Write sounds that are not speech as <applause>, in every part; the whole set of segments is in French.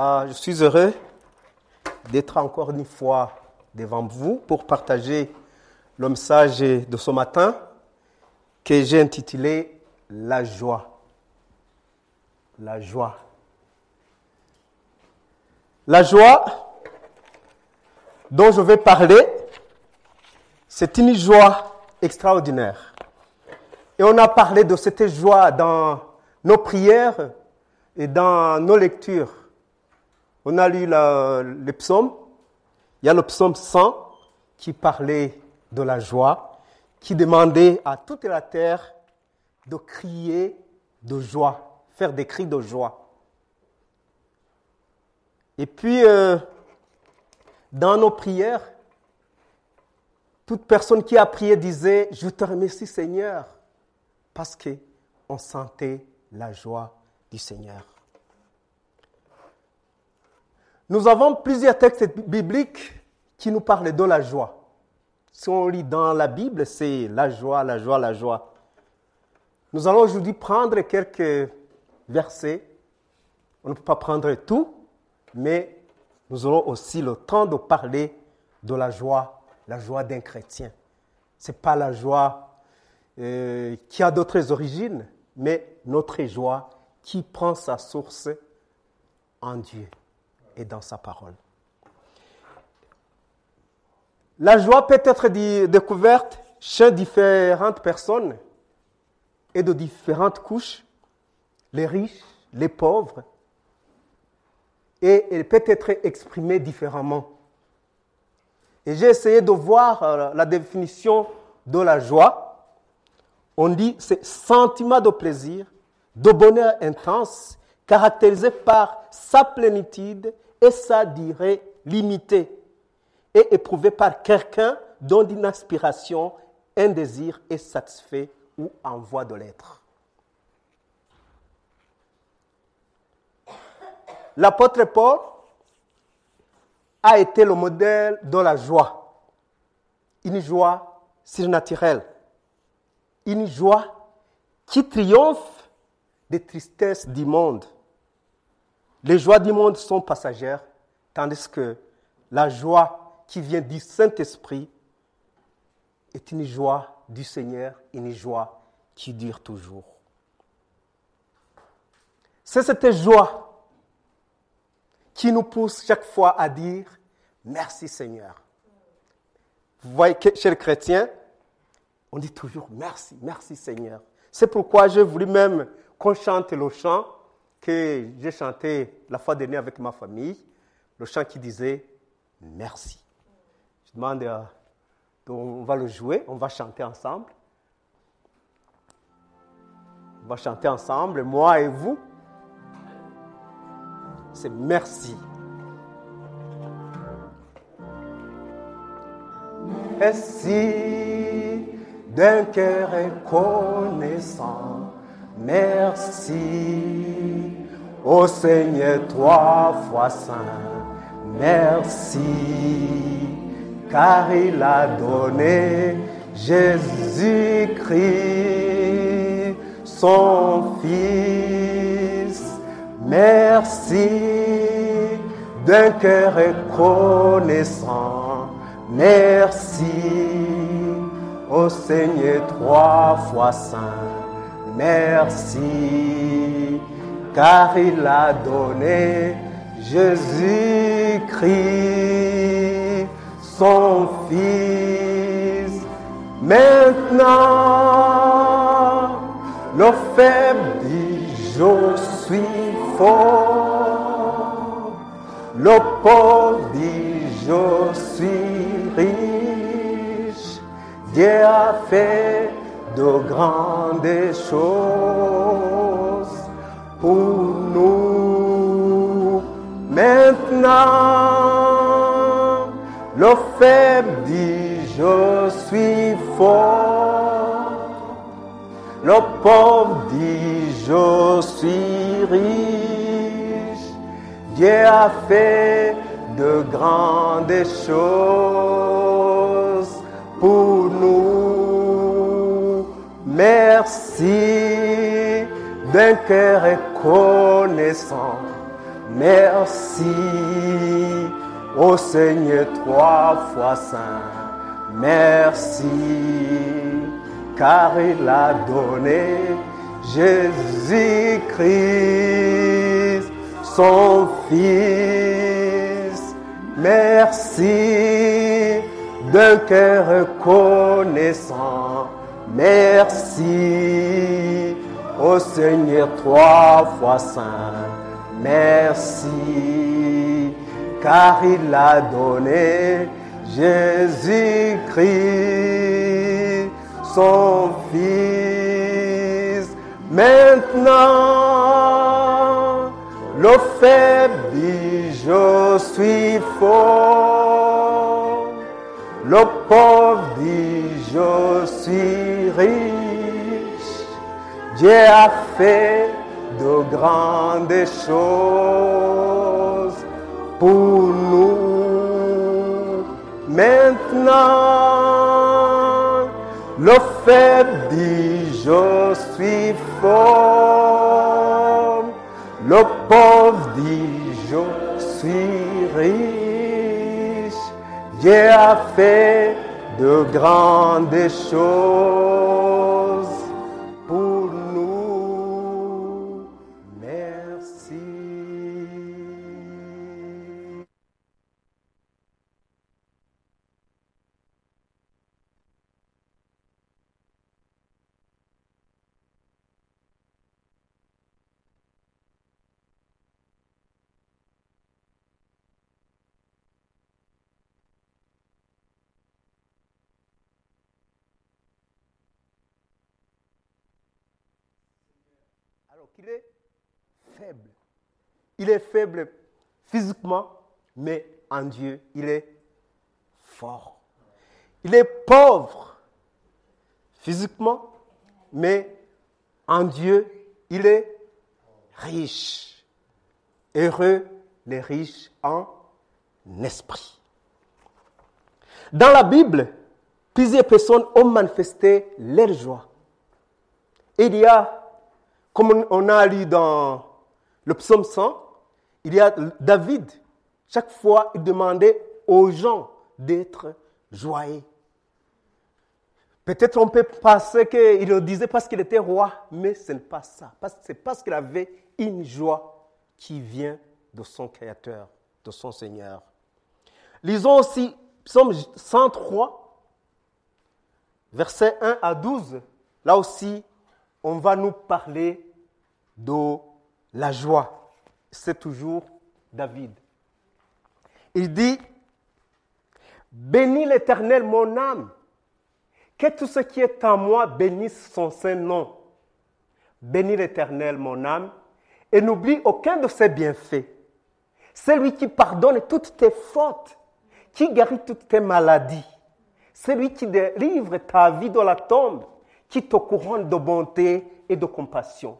Ah, je suis heureux d'être encore une fois devant vous pour partager le message de ce matin que j'ai intitulé La joie. La joie. La joie dont je vais parler, c'est une joie extraordinaire. Et on a parlé de cette joie dans nos prières et dans nos lectures. On a lu les psaumes. Il y a le psaume 100 qui parlait de la joie, qui demandait à toute la terre de crier de joie, faire des cris de joie. Et puis, euh, dans nos prières, toute personne qui a prié disait, je te remercie Seigneur, parce qu'on sentait la joie du Seigneur. Nous avons plusieurs textes bibliques qui nous parlent de la joie. Si on lit dans la Bible, c'est la joie, la joie, la joie. Nous allons aujourd'hui prendre quelques versets. On ne peut pas prendre tout, mais nous aurons aussi le temps de parler de la joie, la joie d'un chrétien. Ce n'est pas la joie euh, qui a d'autres origines, mais notre joie qui prend sa source en Dieu et dans sa parole. La joie peut être découverte chez différentes personnes et de différentes couches, les riches, les pauvres, et elle peut être exprimée différemment. Et j'ai essayé de voir euh, la définition de la joie. On dit c'est sentiment de plaisir, de bonheur intense, caractérisé par sa plénitude et sa durée limitée et éprouvé par quelqu'un dont une aspiration, un désir est satisfait ou en voie de l'être. L'apôtre Paul a été le modèle de la joie, une joie surnaturelle, une joie qui triomphe des tristesses du monde les joies du monde sont passagères, tandis que la joie qui vient du Saint-Esprit est une joie du Seigneur, une joie qui dure toujours. C'est cette joie qui nous pousse chaque fois à dire merci Seigneur. Vous voyez, chers chrétiens, on dit toujours merci, merci Seigneur. C'est pourquoi j'ai voulu même qu'on chante le chant que j'ai chanté la fois dernière avec ma famille, le chant qui disait merci. Je demande, euh, on va le jouer, on va chanter ensemble. On va chanter ensemble, moi et vous. C'est merci. Merci d'un cœur reconnaissant. Merci Ô Seigneur, trois fois saint, merci, car il a donné Jésus-Christ, son Fils. Merci d'un cœur reconnaissant. Merci, ô Seigneur, trois fois saint. Merci car il a donné Jésus-Christ, son Fils. Maintenant, le faible dit, je suis fort. Le pauvre dit, je suis riche. Dieu a fait de grandes choses pour nous. Maintenant, le faible dit je suis fort. Le pauvre dit je suis riche. Dieu a fait de grandes choses pour nous. Merci d'un cœur reconnaissant. Merci au Seigneur trois fois saint. Merci car il a donné Jésus-Christ, son Fils. Merci d'un cœur reconnaissant. Merci au Seigneur trois fois saint. Merci car il a donné Jésus-Christ, son Fils. Maintenant, le faible dit, je suis fort. Le pauvre dit, je suis riche. Dieu a fait de grandes choses pour nous. Maintenant, le faible dit, je suis fort. Le pauvre dit, je suis riche. Dieu a fait de grandes choses Il est faible physiquement, mais en Dieu, il est fort. Il est pauvre physiquement, mais en Dieu, il est riche. Heureux les riches en esprit. Dans la Bible, plusieurs personnes ont manifesté leur joie. Il y a, comme on a lu dans le psaume 100, il y a David. Chaque fois, il demandait aux gens d'être joyeux. Peut-être on peut penser qu'il le disait parce qu'il était roi, mais ce n'est pas ça. C'est parce qu'il avait une joie qui vient de son Créateur, de son Seigneur. Lisons aussi Psaume 103, versets 1 à 12. Là aussi, on va nous parler de la joie. C'est toujours David. Il dit, Bénis l'Éternel mon âme, que tout ce qui est en moi bénisse son saint nom. Bénis l'Éternel mon âme, et n'oublie aucun de ses bienfaits. C'est lui qui pardonne toutes tes fautes, qui guérit toutes tes maladies. C'est lui qui délivre ta vie de la tombe, qui te couronne de bonté et de compassion.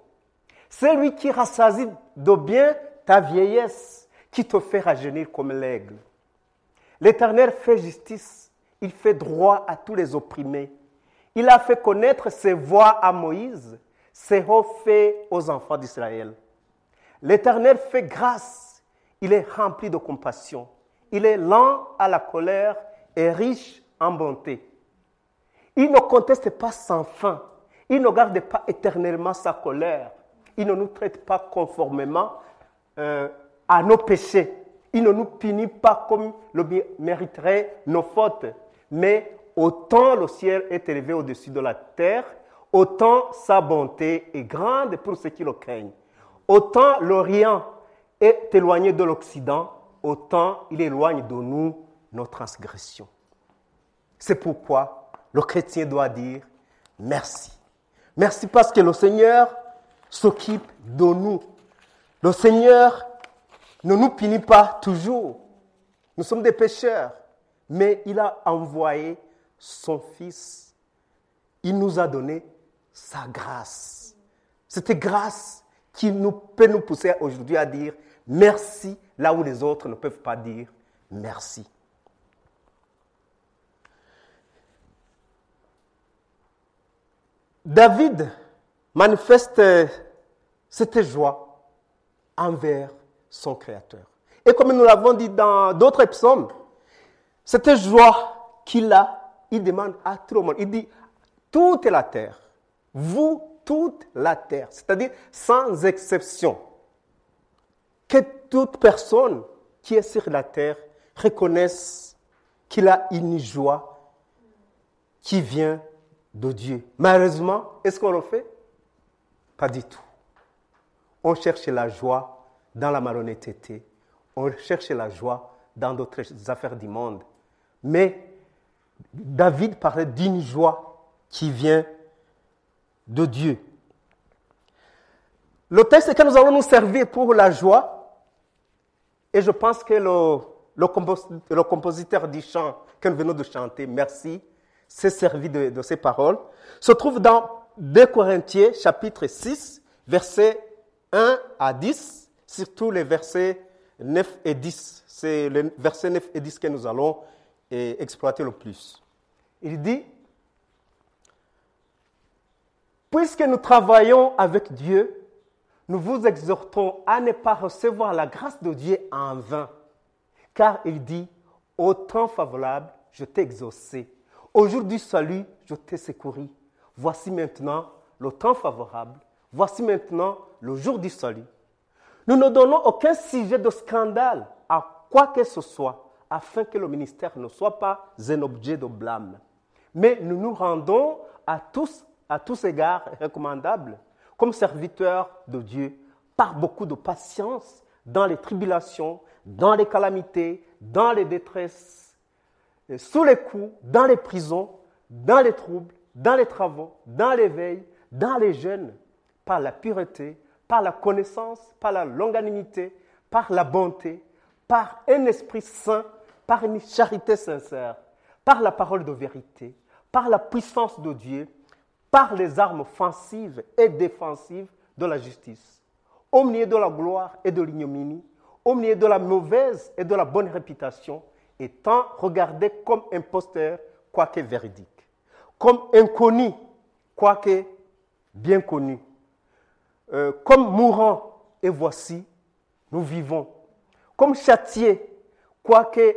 C'est lui qui rassasie de bien ta vieillesse, qui te fait rajeunir comme l'aigle. L'Éternel fait justice, il fait droit à tous les opprimés. Il a fait connaître ses voies à Moïse, ses hauts faits aux enfants d'Israël. L'Éternel fait grâce, il est rempli de compassion. Il est lent à la colère et riche en bonté. Il ne conteste pas sans fin. Il ne garde pas éternellement sa colère. Il ne nous traite pas conformément euh, à nos péchés. Il ne nous punit pas comme le mériterait nos fautes. Mais autant le ciel est élevé au-dessus de la terre, autant sa bonté est grande pour ceux qui le craignent. Autant l'Orient est éloigné de l'Occident, autant il éloigne de nous nos transgressions. C'est pourquoi le chrétien doit dire merci. Merci parce que le Seigneur s'occupe de nous. Le Seigneur ne nous punit pas toujours. Nous sommes des pécheurs, mais il a envoyé son Fils. Il nous a donné sa grâce. Cette grâce qui nous, peut nous pousser aujourd'hui à dire merci là où les autres ne peuvent pas dire merci. David manifeste cette joie envers son Créateur. Et comme nous l'avons dit dans d'autres psaumes, cette joie qu'il a, il demande à tout le monde. Il dit, toute la terre, vous, toute la terre, c'est-à-dire sans exception, que toute personne qui est sur la terre reconnaisse qu'il a une joie qui vient de Dieu. Malheureusement, est-ce qu'on le fait? Pas du tout. On cherche la joie dans la malhonnêteté. On cherche la joie dans d'autres affaires du monde. Mais David parlait d'une joie qui vient de Dieu. Le texte que nous allons nous servir pour la joie, et je pense que le, compositeur du chant que nous venons de chanter, merci, s'est servi de, ces paroles, se trouve dans 2 Corinthiens chapitre 6, versets 1 à 10, surtout les versets 9 et 10. C'est les versets 9 et 10 que nous allons exploiter le plus. Il dit, Puisque nous travaillons avec Dieu, nous vous exhortons à ne pas recevoir la grâce de Dieu en vain. Car il dit, au temps favorable, je t'ai exaucé. Au jour du salut, je t'ai secouru. Voici maintenant le temps favorable. Voici maintenant le jour du salut. Nous ne donnons aucun sujet de scandale à quoi que ce soit, afin que le ministère ne soit pas un objet de blâme. Mais nous nous rendons à tous, à tous égards recommandables, comme serviteurs de Dieu, par beaucoup de patience, dans les tribulations, dans les calamités, dans les détresses, sous les coups, dans les prisons, dans les troubles, dans les travaux, dans les veilles, dans les jeûnes, par la pureté, par la connaissance, par la longanimité, par la bonté, par un esprit saint, par une charité sincère, par la parole de vérité, par la puissance de Dieu, par les armes offensives et défensives de la justice, milieu de la gloire et de l'ignominie, milieu de la mauvaise et de la bonne réputation, étant regardé comme imposteur, quoique véridique, comme inconnu, quoique bien connu, euh, comme mourant, et voici, nous vivons, comme châtié, quoique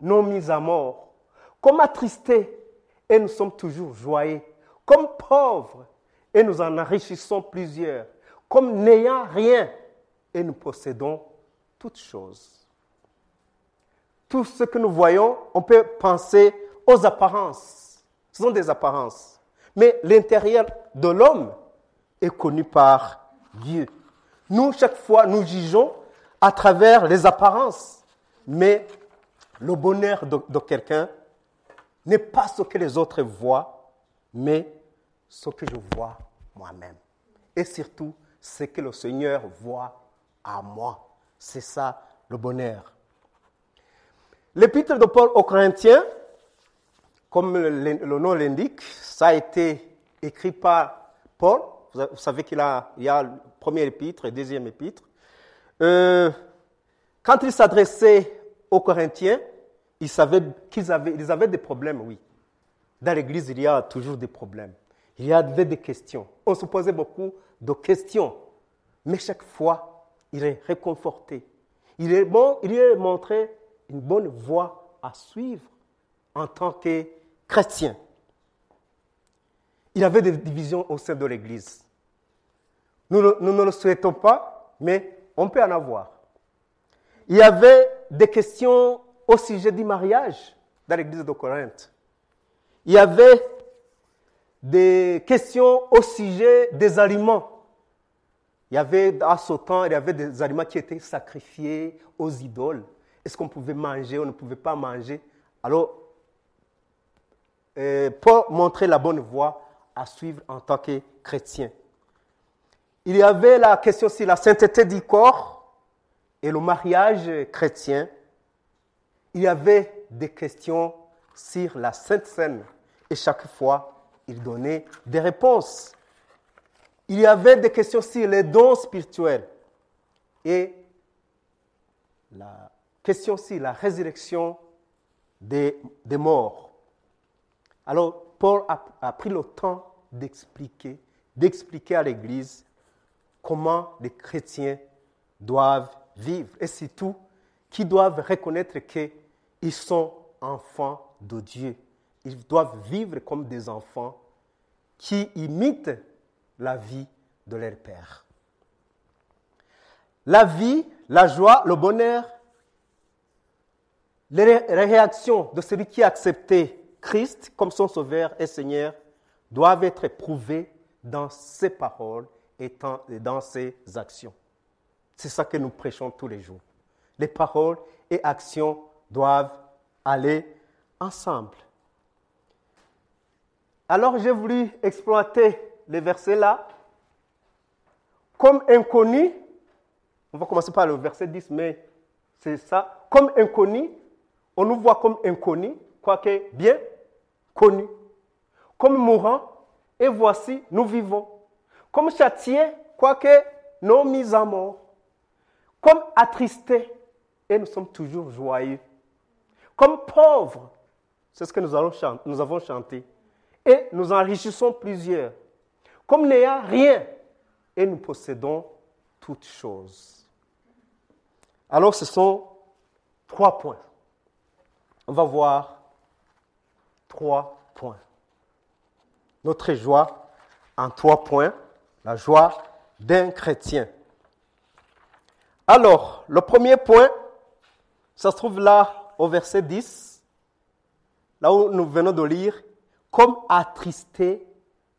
non mis à mort, comme attristé, et nous sommes toujours joyeux, comme pauvres, et nous en enrichissons plusieurs, comme n'ayant rien, et nous possédons toutes choses. Tout ce que nous voyons, on peut penser aux apparences. Ce sont des apparences. Mais l'intérieur de l'homme est connu par Dieu. Nous, chaque fois, nous jugeons à travers les apparences. Mais le bonheur de, quelqu'un n'est pas ce que les autres voient, mais ce que je vois moi-même. Et surtout, ce que le Seigneur voit à moi. C'est ça le bonheur. L'épître de Paul aux Corinthiens, comme le, nom l'indique, ça a été écrit par Paul. Vous savez qu'il a, il y a le premier épître et le deuxième épître. Euh, quand il s'adressait aux Corinthiens, ils savaient qu'ils avaient, ils avaient des problèmes, oui. Dans l'Église, il y a toujours des problèmes. Il y avait des questions. On se posait beaucoup de questions. Mais chaque fois, il est réconforté. Il est, bon, il est montré une bonne voie à suivre en tant que chrétien. Il y avait des divisions au sein de l'Église. Nous, ne le souhaitons pas, mais on peut en avoir. Il y avait des questions au sujet du mariage dans l'église de Corinthe. Il y avait des questions au sujet des aliments. Il y avait à ce temps, il y avait des aliments qui étaient sacrifiés aux idoles. Est-ce qu'on pouvait manger ou ne pouvait pas manger? Alors, euh, pour montrer la bonne voie à suivre en tant que chrétien. Il y avait la question sur la sainteté du corps et le mariage chrétien, il y avait des questions sur la Sainte Seine. Et chaque fois, il donnait des réponses. Il y avait des questions sur les dons spirituels. Et la question sur la résurrection des, des morts. Alors, Paul a, pris le temps d'expliquer, d'expliquer à l'Église comment les chrétiens doivent vivre et surtout qu'ils doivent reconnaître qu'ils sont enfants de Dieu. Ils doivent vivre comme des enfants qui imitent la vie de leur Père. La vie, la joie, le bonheur, les réactions de celui qui a accepté Christ comme son Sauveur et Seigneur doivent être prouvées dans ses paroles et dans ses actions. C'est ça que nous prêchons tous les jours. Les paroles et actions doivent aller ensemble. Alors j'ai voulu exploiter les versets là comme inconnu. On va commencer par le verset 10, mais c'est ça. Comme inconnu, on nous voit comme inconnu, quoique bien connu. Comme mourant, et voici, nous vivons. Comme châtiés, quoique non mis à mort. Comme attristés, et nous sommes toujours joyeux. Comme pauvres, c'est ce que nous, allons chanter, nous avons chanté. Et nous enrichissons plusieurs. Comme n'ayant rien, et nous possédons toutes choses. Alors ce sont trois points. On va voir trois points. Notre joie en trois points. La joie d'un chrétien. Alors, le premier point, ça se trouve là au verset 10, là où nous venons de lire, comme attristé,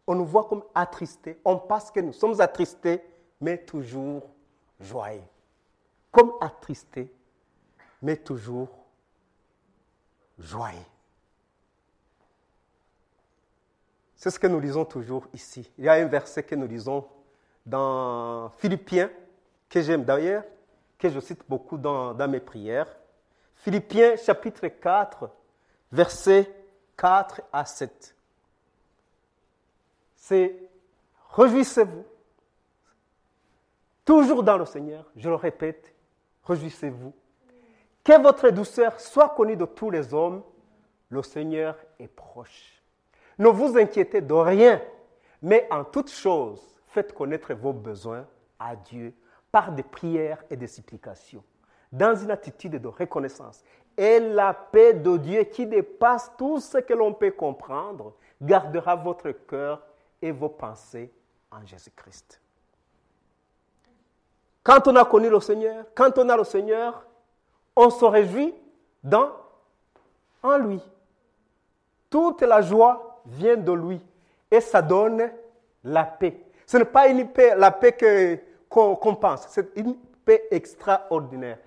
on nous voit comme attristé, on pense que nous sommes attristés, mais toujours joyeux. Comme attristé, mais toujours joyeux. C'est ce que nous lisons toujours ici. Il y a un verset que nous lisons dans Philippiens, que j'aime d'ailleurs, que je cite beaucoup dans, mes prières. Philippiens chapitre 4, versets 4 à 7. C'est Réjouissez-vous. Toujours dans le Seigneur, je le répète, réjouissez-vous. Que votre douceur soit connue de tous les hommes, le Seigneur est proche. Ne vous inquiétez de rien, mais en toute chose, faites connaître vos besoins à Dieu par des prières et des supplications, dans une attitude de reconnaissance. Et la paix de Dieu qui dépasse tout ce que l'on peut comprendre gardera votre cœur et vos pensées en Jésus-Christ. Quand on a connu le Seigneur, quand on a le Seigneur, on se réjouit dans, en lui. Toute la joie vient de lui et ça donne la paix. Ce n'est pas une paix, la paix qu'on pense, c'est une paix extraordinaire.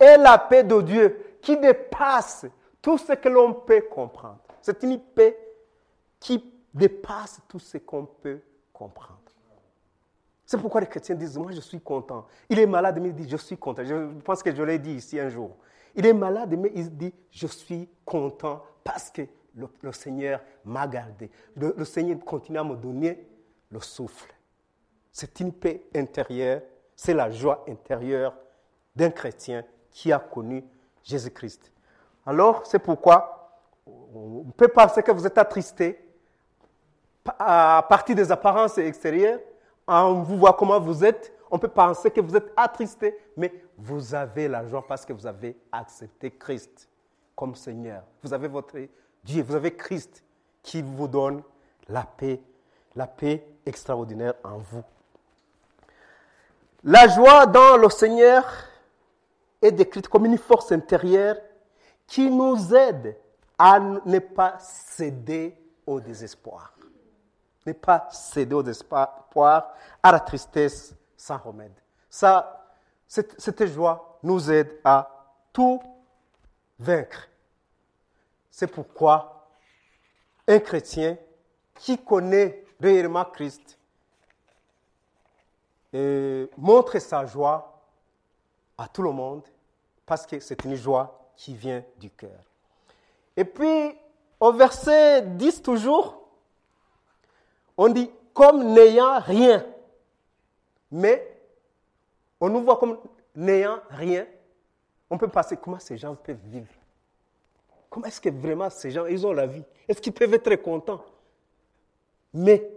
Et la paix de Dieu qui dépasse tout ce que l'on peut comprendre. C'est une paix qui dépasse tout ce qu'on peut comprendre. C'est pourquoi les chrétiens disent, moi je suis content. Il est malade, mais il dit, je suis content. Je pense que je l'ai dit ici un jour. Il est malade, mais il dit, je suis content parce que le, Seigneur m'a gardé. Le, Seigneur continue à me donner le souffle. C'est une paix intérieure, c'est la joie intérieure d'un chrétien qui a connu Jésus-Christ. Alors, c'est pourquoi on peut penser que vous êtes attristé à partir des apparences extérieures, on vous voit comment vous êtes, on peut penser que vous êtes attristé, mais vous avez la joie parce que vous avez accepté Christ comme Seigneur. Vous avez votre Dieu, vous avez Christ qui vous donne la paix, la paix extraordinaire en vous. La joie dans le Seigneur est décrite comme une force intérieure qui nous aide à ne pas céder au désespoir. Ne pas céder au désespoir, à la tristesse sans remède. Ça, cette, cette joie nous aide à tout vaincre. C'est pourquoi un chrétien qui connaît réellement Christ montre sa joie à tout le monde parce que c'est une joie qui vient du cœur. Et puis, au verset 10 toujours, on dit comme n'ayant rien. Mais on nous voit comme n'ayant rien. On peut passer comment ces gens peuvent vivre? Comment est-ce que vraiment ces gens, ils ont la vie? Est-ce qu'ils peuvent être contents? Mais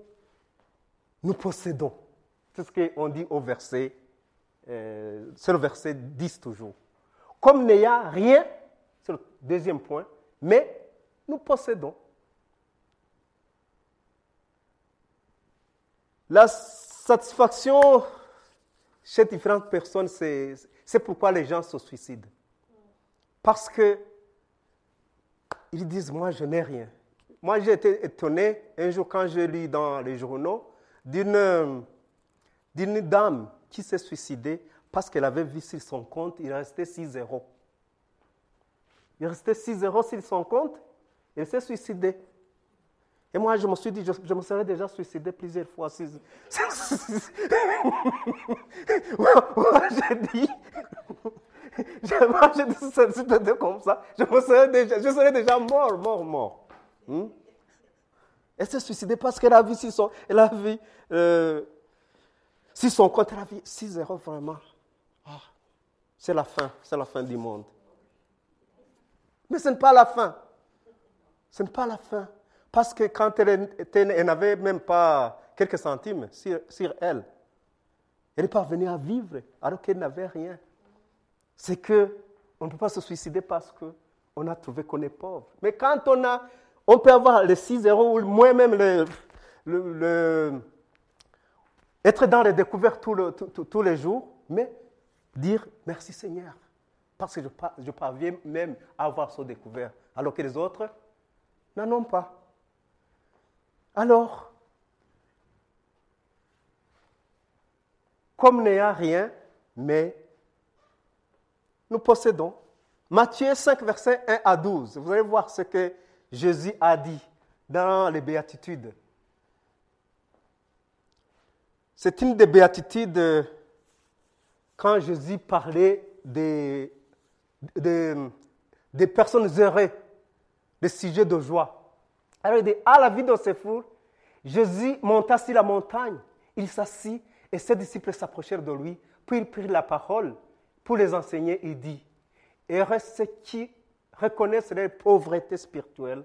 nous possédons. C'est ce qu'on dit au verset, euh, c'est le verset 10 toujours. Comme n'ayant rien, c'est le deuxième point, mais nous possédons. La satisfaction chez différentes personnes, c'est pourquoi les gens se suicident. Parce que ils disent, moi, je n'ai rien. Moi, j'ai été étonné un jour quand je lis dans les journaux d'une dame qui s'est suicidée parce qu'elle avait vu sur son compte, il restait 6 euros. Il restait 6 euros sur son compte, elle s'est suicidée. Et moi, je me suis dit, je, me serais déjà suicidé plusieurs fois. <laughs> moi, j'ai dit, moi, <laughs> j'ai dit, c'était comme ça, je, serais déjà, mort, mort, mort. Hmm? Elle s'est suicidée parce qu'elle a vu si son, elle a vu, si son compte, elle a vu 6 euros vraiment. Ah, c'est la fin, c'est la fin du monde. Mais ce n'est pas la fin. Ce n'est pas la fin. Parce que quand elle, elle n'avait même pas quelques centimes sur, sur elle, elle n'est pas venue à vivre alors qu'elle n'avait rien. C'est que on ne peut pas se suicider parce qu'on a trouvé qu'on est pauvre. Mais quand on a, on peut avoir les 6 euros ou moins même le, le, être dans les découvertes tous les jours, mais dire merci Seigneur. Parce que je, je parviens même à avoir ce découvert, alors que les autres n'en ont pas. Alors, comme n'ayant rien, mais nous possédons. Matthieu 5, versets 1 à 12. Vous allez voir ce que Jésus a dit dans les béatitudes. C'est une des béatitudes quand Jésus parlait des, des, personnes heureuses, des sujets de joie. Alors il dit, à la vie de fours, Jésus monta sur la montagne, il s'assit et ses disciples s'approchèrent de lui, puis il prit la parole pour les enseigner et dit, heureux ceux qui reconnaissent leur pauvreté spirituelle,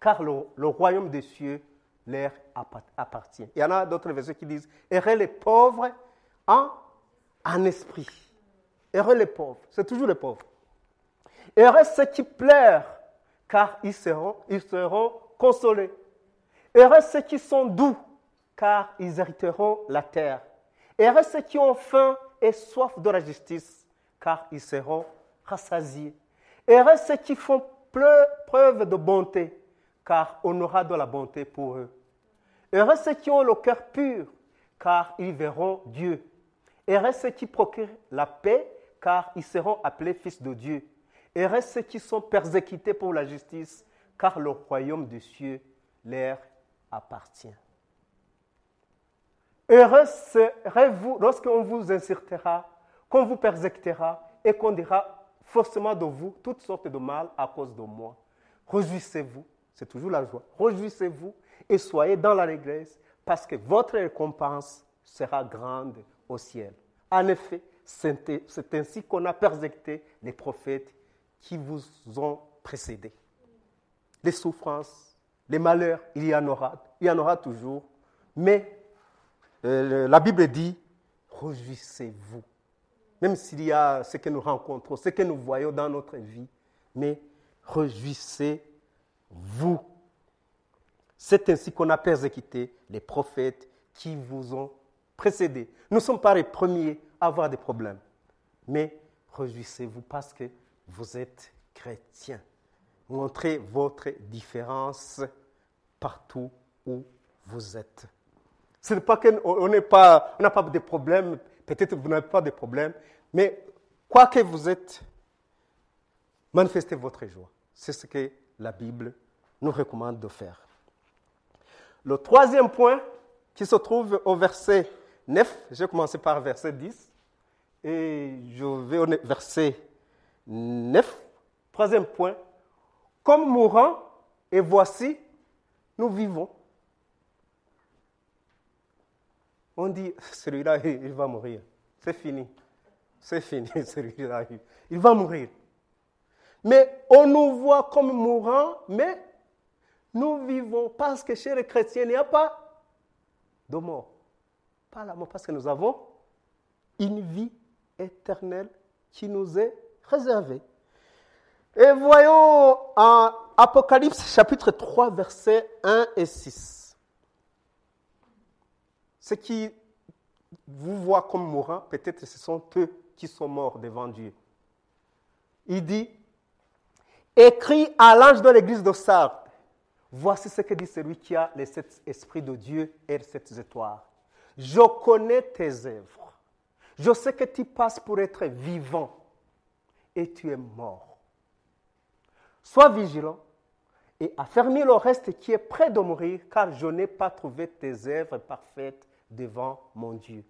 car le, royaume des cieux leur appartient. Il y en a d'autres versets qui disent, heureux les pauvres en, en esprit. Heureux les pauvres, c'est toujours les pauvres. Heureux ceux qui pleurent, car ils seront, ils seront consolés. Heureux ceux qui sont doux, car ils hériteront la terre. Heureux ceux qui ont faim et soif de la justice, car ils seront rassasiés. Heureux ceux qui font preuve de bonté, car on aura de la bonté pour eux. Heureux ceux qui ont le cœur pur, car ils verront Dieu. Heureux ceux qui procurent la paix, car ils seront appelés fils de Dieu. Heureux ceux qui sont persécutés pour la justice, car le royaume des cieux leur appartient. Heureux serez-vous lorsqu'on vous insultera, qu'on vous persécutera et qu'on dira forcément de vous toutes sortes de mal à cause de moi. Réjouissez-vous, c'est toujours la joie. Réjouissez-vous et soyez dans la régresse parce que votre récompense sera grande au ciel. En effet, c'est ainsi qu'on a persécuté les prophètes qui vous ont précédés les souffrances, les malheurs, il y en aura, il y en aura toujours. Mais euh, la Bible dit, réjouissez-vous. Même s'il y a ce que nous rencontrons, ce que nous voyons dans notre vie, mais réjouissez-vous. C'est ainsi qu'on a persécuté les prophètes qui vous ont précédés. Nous ne sommes pas les premiers à avoir des problèmes, mais réjouissez-vous parce que vous êtes chrétiens. Montrez votre différence partout où vous êtes. Ce n'est pas qu'on n'a pas, pas de problèmes, peut-être vous n'avez pas de problèmes, mais quoi que vous êtes, manifestez votre joie. C'est ce que la Bible nous recommande de faire. Le troisième point qui se trouve au verset 9, je vais commencer par verset 10. Et je vais au verset 9. Troisième point. Comme mourant, et voici, nous vivons. On dit, <laughs> celui-là, il va mourir. C'est fini. C'est fini, <laughs> celui-là. Il va mourir. Mais on nous voit comme mourants, mais nous vivons parce que chez les chrétiens, il n'y a pas de mort. Pas la mort, parce que nous avons une vie éternelle qui nous est réservée. Et voyons en Apocalypse chapitre 3, versets 1 et 6. Ce qui vous voient comme mourants, peut-être ce sont eux qui sont morts devant Dieu. Il dit, écrit à l'ange de l'église de Sardes, voici ce que dit celui qui a les sept esprits de Dieu et les sept étoiles. Je connais tes œuvres. Je sais que tu passes pour être vivant et tu es mort. Sois vigilant et affermis le reste qui est prêt de mourir, car je n'ai pas trouvé tes œuvres parfaites devant mon Dieu.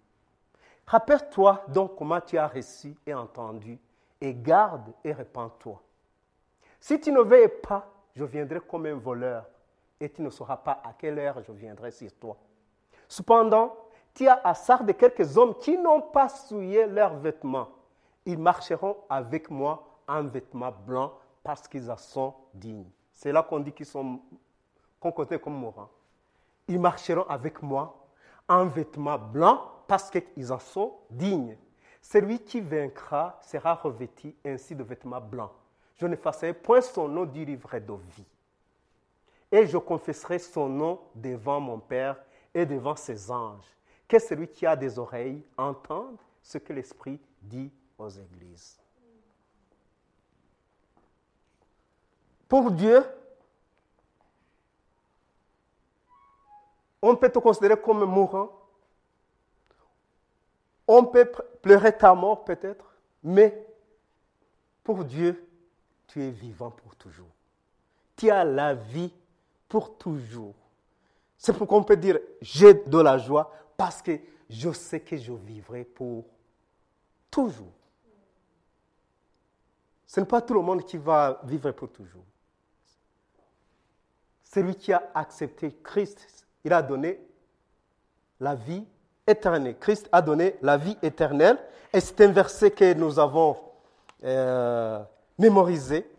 Rappelle-toi donc comment tu as reçu et entendu, et garde et répands-toi. Si tu ne veilles pas, je viendrai comme un voleur, et tu ne sauras pas à quelle heure je viendrai sur toi. Cependant, tu as à de quelques hommes qui n'ont pas souillé leurs vêtements. Ils marcheront avec moi en vêtements blancs parce qu'ils en sont dignes. C'est là qu'on dit qu'ils sont, qu'on comme mourants. Ils marcheront avec moi en vêtements blancs parce qu'ils en sont dignes. Celui qui vaincra sera revêtu ainsi de vêtements blancs. Je n'effacerai point son nom du livre de vie. Et je confesserai son nom devant mon Père et devant ses anges. Que celui qui a des oreilles entende ce que l'Esprit dit aux églises. Pour Dieu, on peut te considérer comme mourant. On peut pleurer ta mort peut-être, mais pour Dieu, tu es vivant pour toujours. Tu as la vie pour toujours. C'est pourquoi on peut dire, j'ai de la joie parce que je sais que je vivrai pour toujours. Ce n'est pas tout le monde qui va vivre pour toujours. Celui qui a accepté Christ, il a donné la vie éternelle. Christ a donné la vie éternelle. Et c'est un verset que nous avons euh, mémorisé.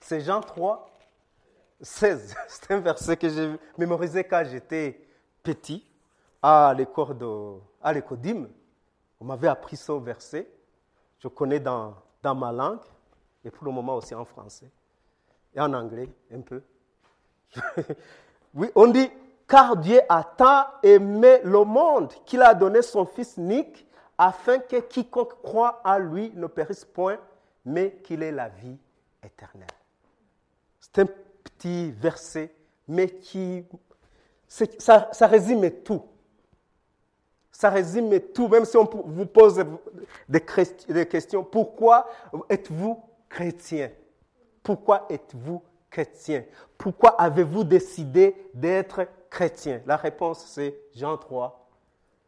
C'est Jean 3, 16. <laughs> C'est un verset que j'ai mémorisé quand j'étais petit à l'école d'Im. On m'avait appris ce verset. Je connais dans, dans ma langue et pour le moment aussi en français et en anglais un peu. <laughs> oui, on dit, car Dieu a tant aimé le monde qu'il a donné son Fils unique afin que quiconque croit à lui ne périsse point, mais qu'il ait la vie éternelle. C'est un petit verset, mais qui... Ça, ça résume tout. Ça résume tout, même si on vous pose des questions. Pourquoi êtes-vous chrétien? Pourquoi êtes-vous chrétien Pourquoi avez-vous décidé d'être chrétien? La réponse, c'est Jean 3,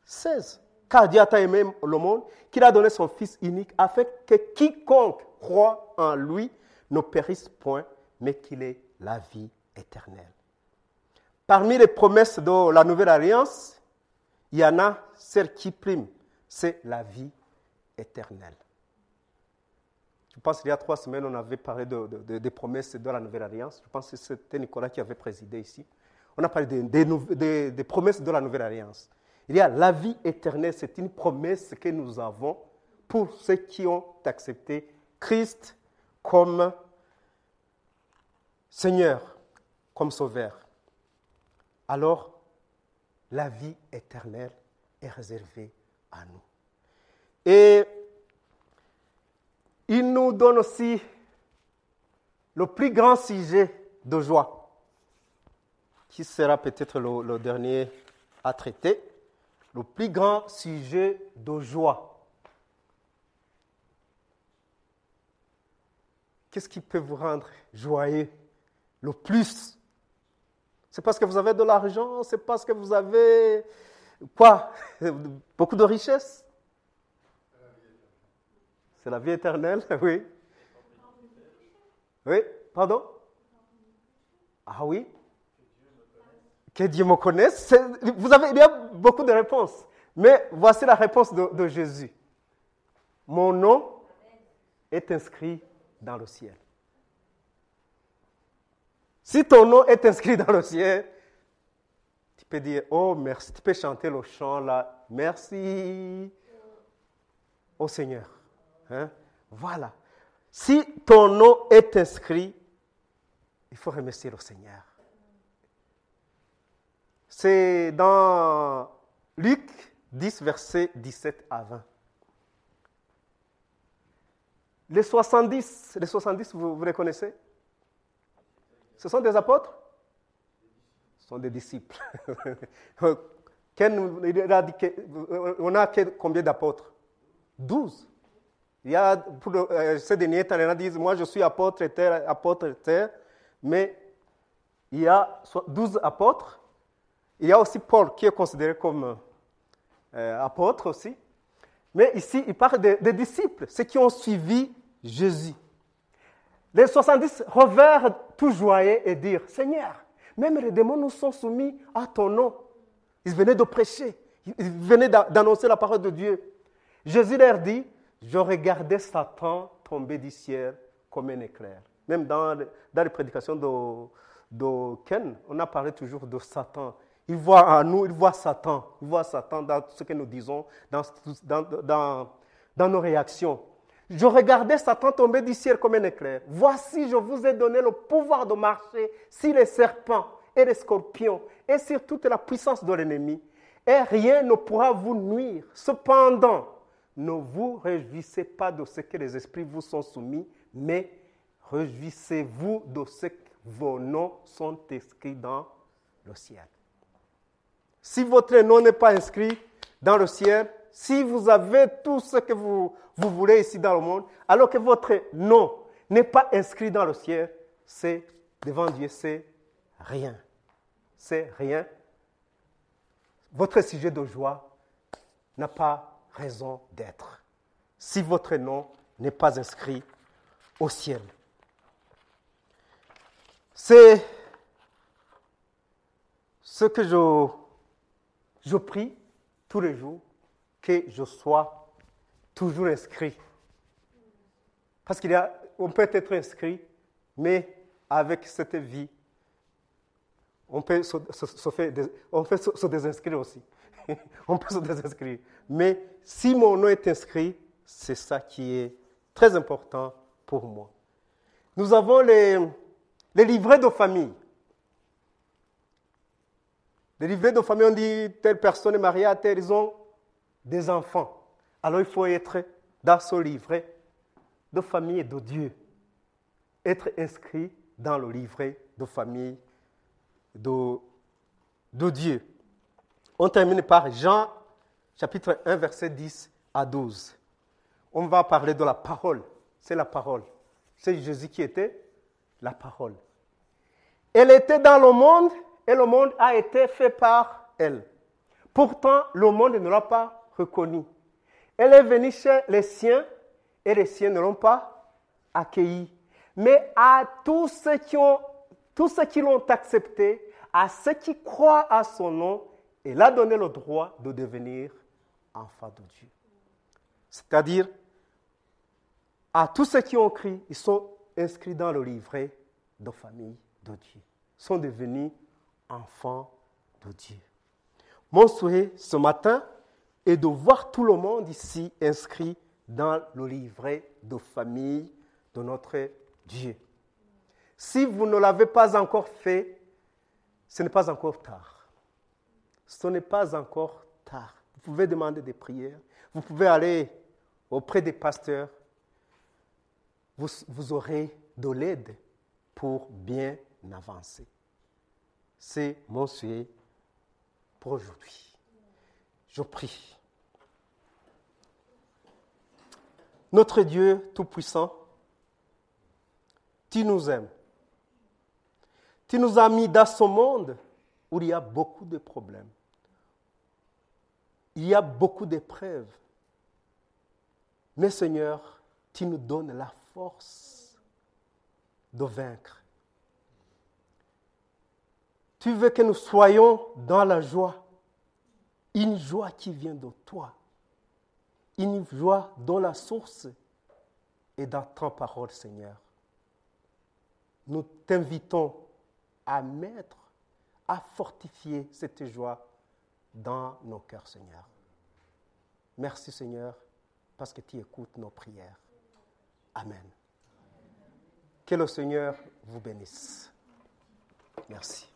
16. Car Dieu a aimé le monde qu'il a donné son Fils unique afin que quiconque croit en lui ne périsse point, mais qu'il ait la vie éternelle. Parmi les promesses de la Nouvelle Alliance, il y en a celle qui prime, c'est la vie éternelle. Je pense qu'il y a trois semaines, on avait parlé des promesses de la Nouvelle Alliance. Je pense que c'était Nicolas qui avait présidé ici. On a parlé des, promesses de la Nouvelle Alliance. Il y a la vie éternelle, c'est une promesse que nous avons pour ceux qui ont accepté Christ comme Seigneur, comme Sauveur. Alors, la vie éternelle est réservée à nous. Et il nous donne aussi le plus grand sujet de joie, qui sera peut-être le, dernier à traiter, le plus grand sujet de joie. Qu'est-ce qui peut vous rendre joyeux le plus? C'est parce que vous avez de l'argent, c'est parce que vous avez quoi? <laughs> Beaucoup de richesses? La vie éternelle, <laughs> oui. Oui, pardon? Ah oui? Que Dieu me connaisse. Vous avez, il y a beaucoup de réponses. Mais voici la réponse de Jésus. Mon nom est inscrit dans le ciel. Si ton nom est inscrit dans le ciel, tu peux dire, oh merci, tu peux chanter le chant là, merci au Seigneur. Hein? Voilà. Si ton nom est inscrit, il faut remercier le Seigneur. C'est dans Luc 10, versets 17 à 20. Les 70, les 70 vous, vous les connaissez? Ce sont des apôtres? Ce sont des disciples. <laughs> on a combien d'apôtres? 12. Il y a, ces derniers il disent, moi je suis apôtre, terre, apôtre, terre, mais il y a 12 apôtres. Il y a aussi Paul qui est considéré comme euh, apôtre aussi. Mais ici, il parle des, disciples, ceux qui ont suivi Jésus. Les 70 revinrent tout joyeux et dire, Seigneur, même les démons nous sont soumis à ton nom. Ils venaient de prêcher, ils venaient d'annoncer la parole de Dieu. Jésus leur dit, je regardais Satan tomber du ciel comme un éclair. Même dans, dans les prédications de, de Ken, on a parlé toujours de Satan. Il voit en nous, il voit Satan. Il voit Satan dans ce que nous disons, dans, dans, dans, dans nos réactions. Je regardais Satan tomber du ciel comme un éclair. Voici, je vous ai donné le pouvoir de marcher sur les serpents et les scorpions et sur toute la puissance de l'ennemi. Et rien ne pourra vous nuire. Cependant, ne vous réjouissez pas de ce que les esprits vous sont soumis, mais réjouissez-vous de ce que vos noms sont inscrits dans le ciel. Si votre nom n'est pas inscrit dans le ciel, si vous avez tout ce que vous, vous voulez ici dans le monde, alors que votre nom n'est pas inscrit dans le ciel, c'est devant Dieu, c'est rien. C'est rien. Votre sujet de joie n'a pas raison d'être si votre nom n'est pas inscrit au ciel. C'est ce que je, prie tous les jours que je sois toujours inscrit. Parce qu'il peut être inscrit, mais avec cette vie, on peut se, on peut se, désinscrire aussi. <laughs> on peut se désinscrire. Mais si mon nom est inscrit, c'est ça qui est très important pour moi. Nous avons les, livrets de famille. Les livrets de famille, on dit telle personne est mariée à telle, ils ont des enfants. Alors il faut être dans ce livret de famille de Dieu. Être inscrit dans le livret de famille de, de Dieu. On termine par Jean chapitre 1, verset 10 à 12. On va parler de la parole. C'est la parole. C'est Jésus qui était la parole. Elle était dans le monde et le monde a été fait par elle. Pourtant, le monde ne l'a pas reconnue. Elle est venue chez les siens et les siens ne l'ont pas accueillie. Mais à tous ceux qui ont, tous ceux qui l'ont accepté, à ceux qui croient à son nom, elle a donné le droit de devenir enfant de Dieu. C'est-à-dire, à tous ceux qui ont crié, ils sont inscrits dans le livret de famille de Dieu. Ils sont devenus enfants de Dieu. Mon souhait ce matin, et de voir tout le monde ici inscrit dans le livret de famille de notre Dieu. Si vous ne l'avez pas encore fait, ce n'est pas encore tard. Ce n'est pas encore tard. Vous pouvez demander des prières. Vous pouvez aller auprès des pasteurs. Vous, vous aurez de l'aide pour bien avancer. C'est mon souhait pour aujourd'hui. Je prie. Notre Dieu Tout-Puissant, tu nous aimes. Tu nous as mis dans ce monde où il y a beaucoup de problèmes. Il y a beaucoup d'épreuves. Mais Seigneur, tu nous donnes la force de vaincre. Tu veux que nous soyons dans la joie, une joie qui vient de toi, une joie dont la source est dans ta parole, Seigneur. Nous t'invitons à mettre, à fortifier cette joie dans nos cœurs, Seigneur. Merci, Seigneur, parce que tu écoutes nos prières. Amen. Que le Seigneur vous bénisse. Merci.